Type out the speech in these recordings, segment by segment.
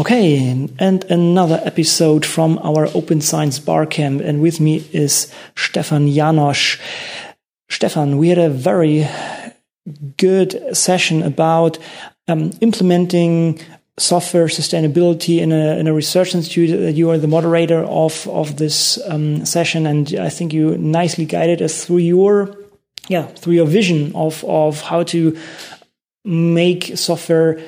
Okay, and another episode from our Open Science Barcamp, and with me is Stefan Janosch. Stefan, we had a very good session about um, implementing software sustainability in a in a research institute. You are the moderator of of this um, session, and I think you nicely guided us through your yeah through your vision of of how to make software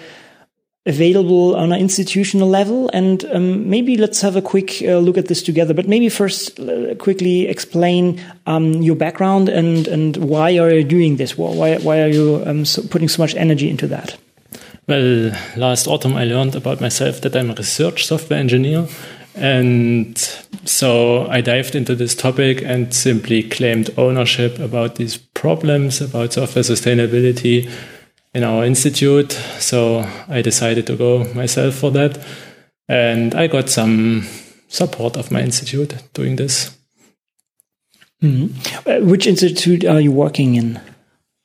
available on an institutional level. And um, maybe let's have a quick uh, look at this together. But maybe first, uh, quickly explain um, your background and and why are you doing this? Why why are you um, so putting so much energy into that? Well, last autumn I learned about myself that I'm a research software engineer. And so I dived into this topic and simply claimed ownership about these problems, about software sustainability, in our institute. So I decided to go myself for that. And I got some support of my institute doing this. Mm-hmm. Uh, which institute are you working in?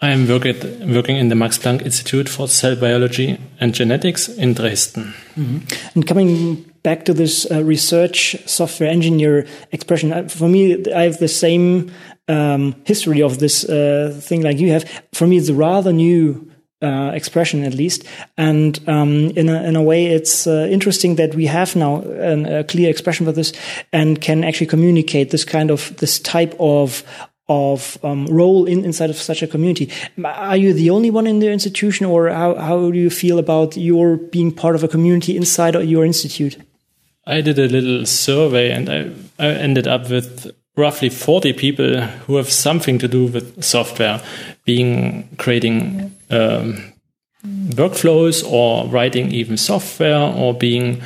I am work at, working in the Max Planck Institute for Cell Biology and Genetics in Dresden. Mm-hmm. And coming back to this uh, research software engineer expression, uh, for me, I have the same um, history of this uh, thing like you have. For me, it's a rather new uh, expression at least. And um, in, a, in a way, it's uh, interesting that we have now an, a clear expression for this and can actually communicate this kind of this type of of um, role in, inside of such a community. Are you the only one in the institution, or how, how do you feel about your being part of a community inside of your institute? I did a little survey and I, I ended up with roughly 40 people who have something to do with software, being creating um, workflows or writing even software or being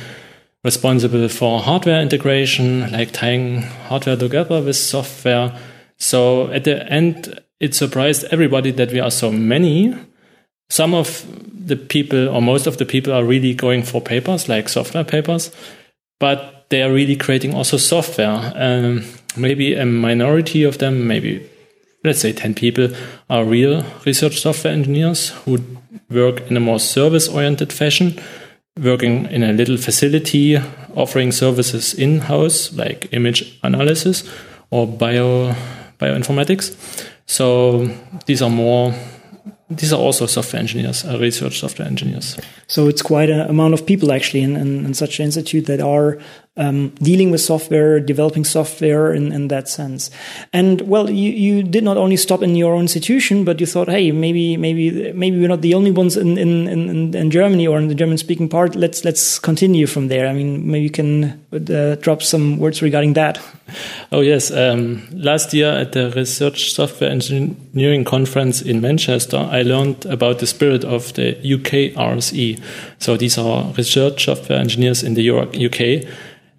responsible for hardware integration, like tying hardware together with software. So at the end, it surprised everybody that we are so many. Some of the people, or most of the people, are really going for papers, like software papers, but they are really creating also software. Um, maybe a minority of them, maybe let's say 10 people are real research software engineers who work in a more service oriented fashion, working in a little facility, offering services in house, like image analysis or bio bioinformatics. So these are more these are also software engineers, uh, research software engineers. So it's quite an amount of people actually in, in, in such an institute that are um, dealing with software, developing software in, in that sense. And well, you, you did not only stop in your own institution, but you thought, hey, maybe maybe maybe we're not the only ones in in, in, in Germany or in the German speaking part. Let's let's continue from there. I mean, maybe you can uh, drop some words regarding that. Oh yes, um, last year at the Research Software Engineering Conference in Manchester, I learned about the spirit of the UK RSE. So these are research software engineers in the UK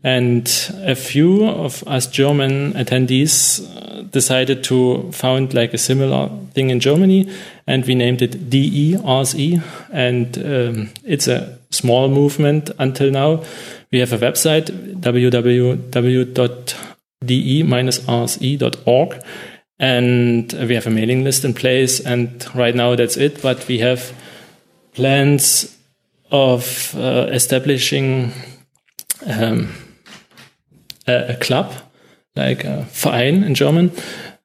and a few of us German attendees uh, decided to found like a similar thing in Germany, and we named it DERSE. And um, it's a small movement until now. We have a website, www.de-rse.org, and we have a mailing list in place. And right now that's it, but we have plans of uh, establishing um, a, a club, like a Verein in German,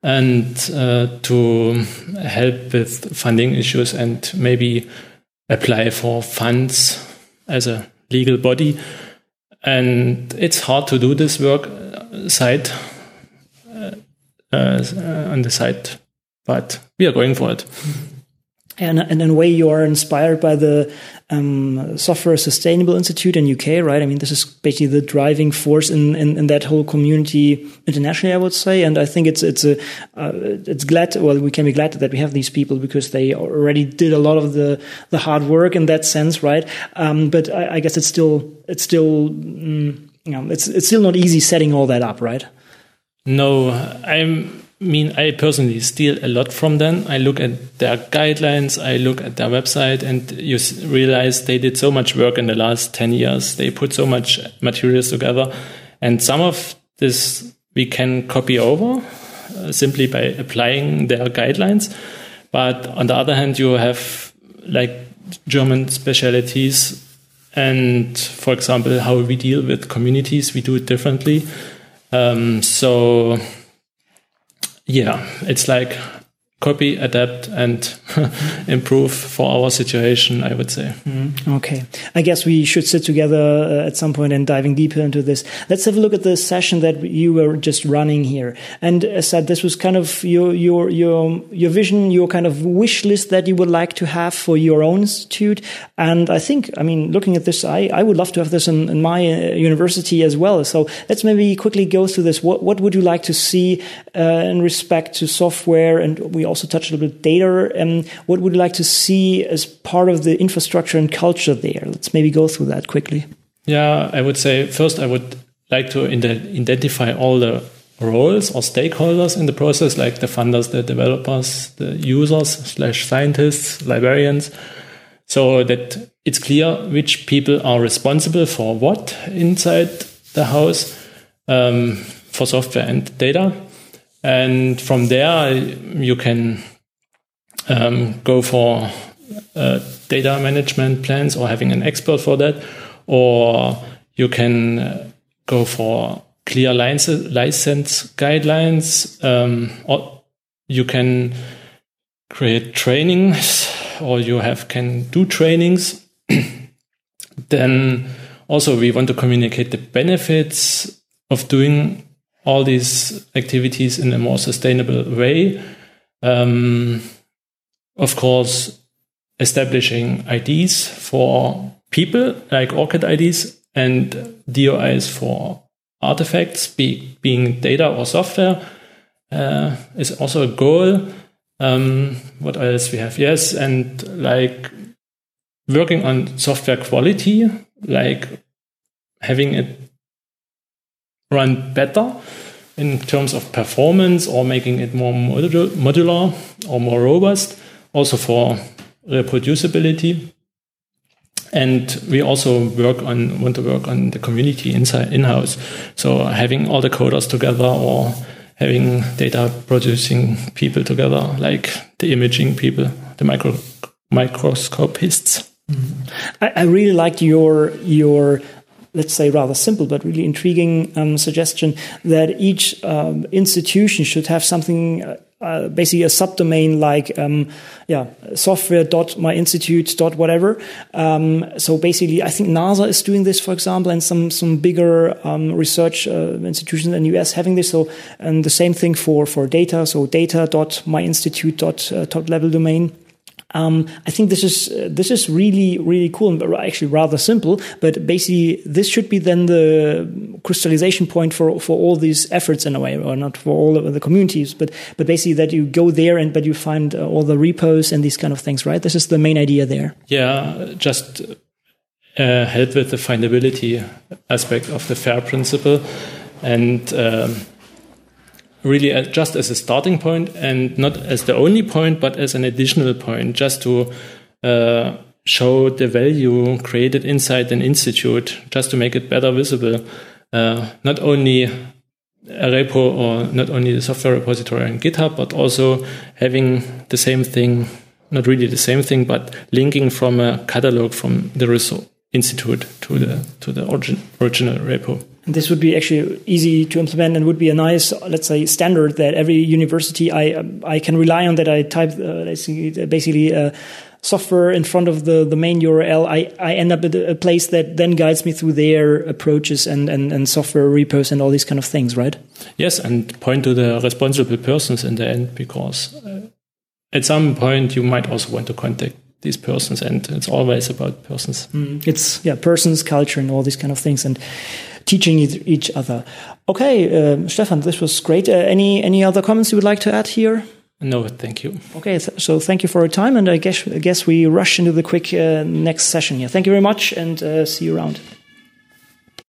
and uh, to help with funding issues and maybe apply for funds as a legal body. And it's hard to do this work uh, side uh, uh, on the side, but we are going for it. And, and in a way, you are inspired by the um, Software Sustainable Institute in UK, right? I mean, this is basically the driving force in, in, in that whole community internationally, I would say. And I think it's it's a uh, it's glad. Well, we can be glad that we have these people because they already did a lot of the the hard work in that sense, right? Um, but I, I, guess it's still it's still mm, you know it's it's still not easy setting all that up, right? No, I'm mean, I personally steal a lot from them. I look at their guidelines, I look at their website, and you realize they did so much work in the last 10 years. They put so much materials together. And some of this we can copy over uh, simply by applying their guidelines. But on the other hand, you have like German specialities and for example, how we deal with communities, we do it differently. Um, so yeah, it's like copy, adapt, and improve for our situation, I would say. Mm, okay. I guess we should sit together uh, at some point and diving deeper into this. Let's have a look at the session that you were just running here. And as I said, this was kind of your, your, your, your vision, your kind of wish list that you would like to have for your own institute. And I think, I mean, looking at this, I, I would love to have this in, in my uh, university as well. So let's maybe quickly go through this. What, what would you like to see uh, in respect to software? And we also touched a little bit data. Um, what would you like to see as part of the infrastructure and culture there? Let's maybe go through that quickly. Yeah, I would say first I would like to identify all the roles or stakeholders in the process, like the funders, the developers, the users slash scientists, librarians, so that it's clear which people are responsible for what inside the house um, for software and data. And from there, you can um, go for uh, data management plans or having an expert for that, or you can uh, go for clear license, license guidelines, um, or you can create trainings, or you have can do trainings. then also we want to communicate the benefits of doing all these activities in a more sustainable way. Um, of course, establishing IDs for people like ORCID IDs and DOIs for artifacts, be, being data or software, uh, is also a goal. Um, what else we have? Yes, and like working on software quality, like having it run better in terms of performance or making it more modular or more robust, also for reproducibility. And we also work on want to work on the community inside in-house. So having all the coders together or having data producing people together, like the imaging people, the micro microscopists. Mm -hmm. I, I really liked your your let's say, rather simple but really intriguing um, suggestion that each um, institution should have something. Uh, uh, basically a subdomain like um, yeah software dot my institute dot whatever. Um, so basically i think nasa is doing this for example and some some bigger um, research uh, institutions in the us having this. So and the same thing for for data. So data dot my institute dot uh, top level domain um, I think this is uh, this is really really cool and actually rather simple. But basically, this should be then the crystallization point for for all these efforts in a way, or not for all the communities, but but basically that you go there and but you find uh, all the repos and these kind of things, right? This is the main idea there. Yeah, just uh, help with the findability aspect of the FAIR principle, and. Um, really just as a starting point and not as the only point, but as an additional point, just to uh, show the value created inside an institute, just to make it better visible. Uh, not only a repo or not only the software repository on GitHub, but also having the same thing, not really the same thing, but linking from a catalog from the institute to the to the origin, original repo. And this would be actually easy to implement and would be a nice, let's say, standard that every university I I can rely on. That I type uh, basically uh, software in front of the, the main URL. I, I end up at a place that then guides me through their approaches and, and, and software repos and all these kind of things, right? Yes, and point to the responsible persons in the end because uh, at some point you might also want to contact these persons and it's always about persons mm, it's yeah persons culture and all these kind of things and teaching each other. Okay uh, stefan this was great. Uh, any any other comments you would like to add here? No thank you. Okay so thank you for your time and i guess i guess we rush into the quick uh, next session here. Thank you very much and uh, see you around